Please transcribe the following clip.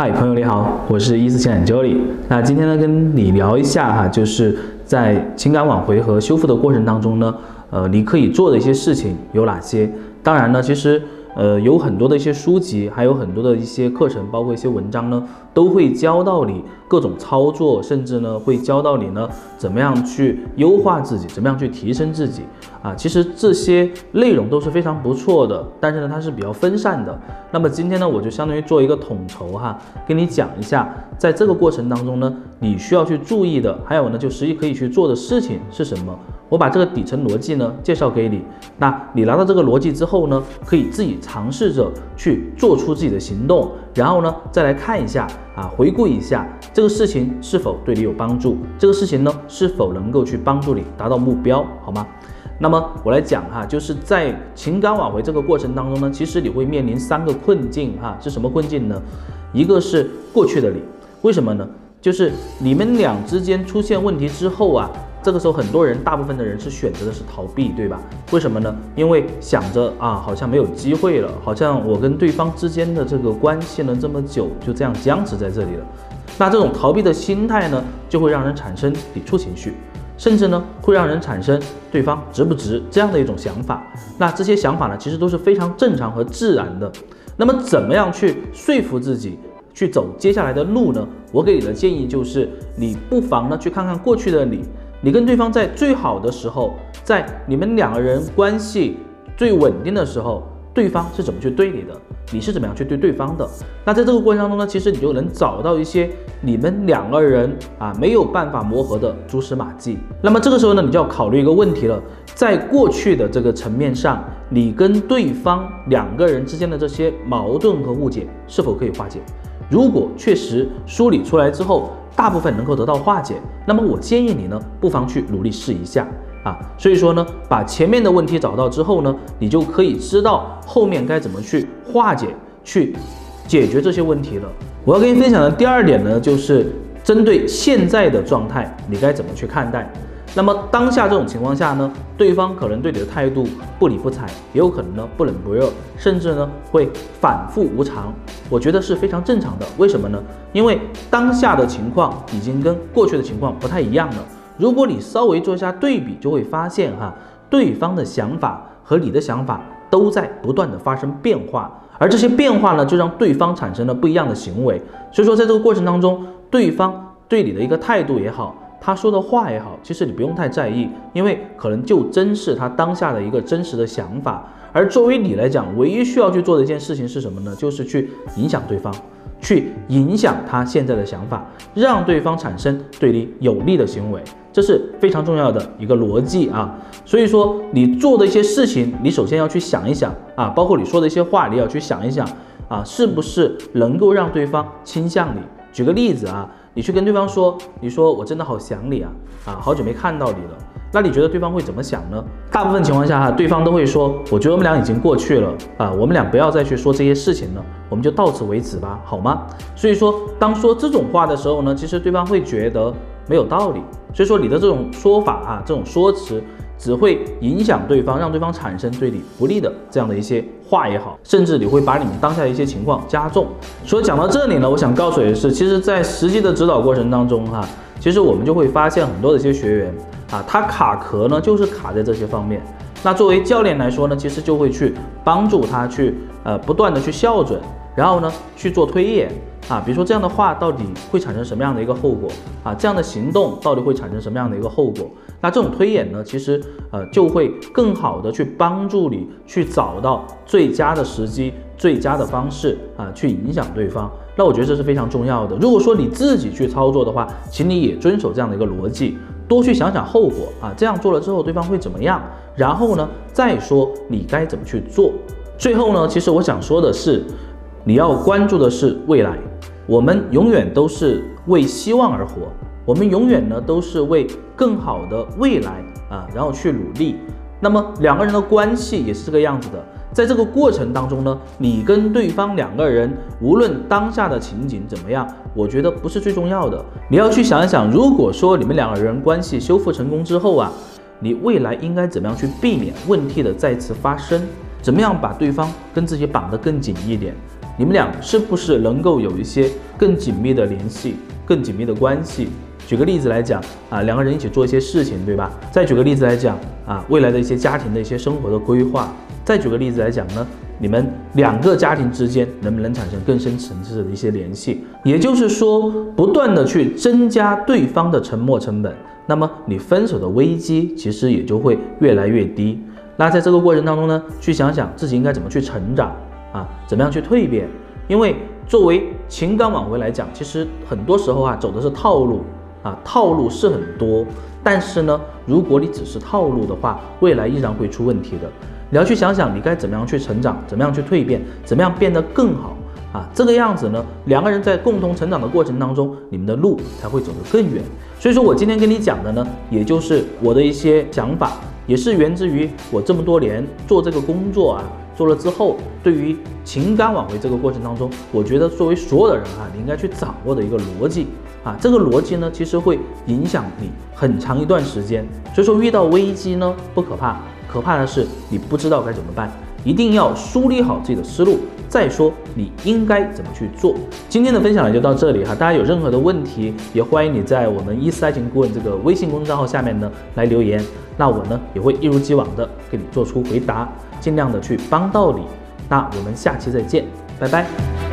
嗨，朋友你好，我是一思情感 Joly。那今天呢，跟你聊一下哈，就是在情感挽回和修复的过程当中呢，呃，你可以做的一些事情有哪些？当然呢，其实。呃，有很多的一些书籍，还有很多的一些课程，包括一些文章呢，都会教到你各种操作，甚至呢会教到你呢怎么样去优化自己，怎么样去提升自己啊。其实这些内容都是非常不错的，但是呢它是比较分散的。那么今天呢我就相当于做一个统筹哈，跟你讲一下，在这个过程当中呢，你需要去注意的，还有呢就实际可以去做的事情是什么。我把这个底层逻辑呢介绍给你，那你拿到这个逻辑之后呢，可以自己尝试着去做出自己的行动，然后呢再来看一下啊，回顾一下这个事情是否对你有帮助，这个事情呢是否能够去帮助你达到目标，好吗？那么我来讲哈，就是在情感挽回这个过程当中呢，其实你会面临三个困境哈，是什么困境呢？一个是过去的你，为什么呢？就是你们俩之间出现问题之后啊。这个时候，很多人，大部分的人是选择的是逃避，对吧？为什么呢？因为想着啊，好像没有机会了，好像我跟对方之间的这个关系呢，这么久就这样僵持在这里了。那这种逃避的心态呢，就会让人产生抵触情绪，甚至呢，会让人产生对方值不值这样的一种想法。那这些想法呢，其实都是非常正常和自然的。那么，怎么样去说服自己去走接下来的路呢？我给你的建议就是，你不妨呢，去看看过去的你。你跟对方在最好的时候，在你们两个人关系最稳定的时候，对方是怎么去对你的？你是怎么样去对对方的？那在这个过程当中呢，其实你就能找到一些你们两个人啊没有办法磨合的蛛丝马迹。那么这个时候呢，你就要考虑一个问题了，在过去的这个层面上，你跟对方两个人之间的这些矛盾和误解是否可以化解？如果确实梳理出来之后，大部分能够得到化解，那么我建议你呢，不妨去努力试一下啊。所以说呢，把前面的问题找到之后呢，你就可以知道后面该怎么去化解、去解决这些问题了。我要跟你分享的第二点呢，就是针对现在的状态，你该怎么去看待。那么当下这种情况下呢，对方可能对你的态度不理不睬，也有可能呢不冷不热，甚至呢会反复无常。我觉得是非常正常的。为什么呢？因为当下的情况已经跟过去的情况不太一样了。如果你稍微做一下对比，就会发现哈，对方的想法和你的想法都在不断的发生变化，而这些变化呢，就让对方产生了不一样的行为。所以说，在这个过程当中，对方对你的一个态度也好。他说的话也好，其实你不用太在意，因为可能就真是他当下的一个真实的想法。而作为你来讲，唯一需要去做的一件事情是什么呢？就是去影响对方，去影响他现在的想法，让对方产生对你有利的行为，这是非常重要的一个逻辑啊。所以说，你做的一些事情，你首先要去想一想啊，包括你说的一些话，你要去想一想啊，是不是能够让对方倾向你。举个例子啊。你去跟对方说，你说我真的好想你啊，啊，好久没看到你了。那你觉得对方会怎么想呢？大部分情况下哈，对方都会说，我觉得我们俩已经过去了啊，我们俩不要再去说这些事情了，我们就到此为止吧，好吗？所以说，当说这种话的时候呢，其实对方会觉得没有道理。所以说你的这种说法啊，这种说辞。只会影响对方，让对方产生对你不利的这样的一些话也好，甚至你会把你们当下的一些情况加重。所以讲到这里呢，我想告诉你的是，其实，在实际的指导过程当中，哈，其实我们就会发现很多的一些学员啊，他卡壳呢，就是卡在这些方面。那作为教练来说呢，其实就会去帮助他去呃不断的去校准，然后呢去做推演。啊，比如说这样的话到底会产生什么样的一个后果啊？这样的行动到底会产生什么样的一个后果？那这种推演呢，其实呃就会更好的去帮助你去找到最佳的时机、最佳的方式啊，去影响对方。那我觉得这是非常重要的。如果说你自己去操作的话，请你也遵守这样的一个逻辑，多去想想后果啊，这样做了之后对方会怎么样？然后呢，再说你该怎么去做。最后呢，其实我想说的是，你要关注的是未来。我们永远都是为希望而活，我们永远呢都是为更好的未来啊，然后去努力。那么两个人的关系也是这个样子的，在这个过程当中呢，你跟对方两个人，无论当下的情景怎么样，我觉得不是最重要的。你要去想一想，如果说你们两个人关系修复成功之后啊，你未来应该怎么样去避免问题的再次发生？怎么样把对方跟自己绑得更紧一点？你们俩是不是能够有一些更紧密的联系、更紧密的关系？举个例子来讲啊，两个人一起做一些事情，对吧？再举个例子来讲啊，未来的一些家庭的一些生活的规划。再举个例子来讲呢，你们两个家庭之间能不能产生更深层次的一些联系？也就是说，不断的去增加对方的沉没成本，那么你分手的危机其实也就会越来越低。那在这个过程当中呢，去想想自己应该怎么去成长啊，怎么样去蜕变？因为作为情感挽回来讲，其实很多时候啊，走的是套路啊，套路是很多，但是呢，如果你只是套路的话，未来依然会出问题的。你要去想想，你该怎么样去成长，怎么样去蜕变，怎么样变得更好啊？这个样子呢，两个人在共同成长的过程当中，你们的路才会走得更远。所以说我今天跟你讲的呢，也就是我的一些想法，也是源自于我这么多年做这个工作啊，做了之后，对于情感挽回这个过程当中，我觉得作为所有的人啊，你应该去掌握的一个逻辑啊，这个逻辑呢，其实会影响你很长一段时间。所以说遇到危机呢，不可怕。可怕的是你不知道该怎么办，一定要梳理好自己的思路，再说你应该怎么去做。今天的分享呢就到这里哈，大家有任何的问题，也欢迎你在我们伊思爱情顾问这个微信公众账号下面呢来留言，那我呢也会一如既往的给你做出回答，尽量的去帮到你。那我们下期再见，拜拜。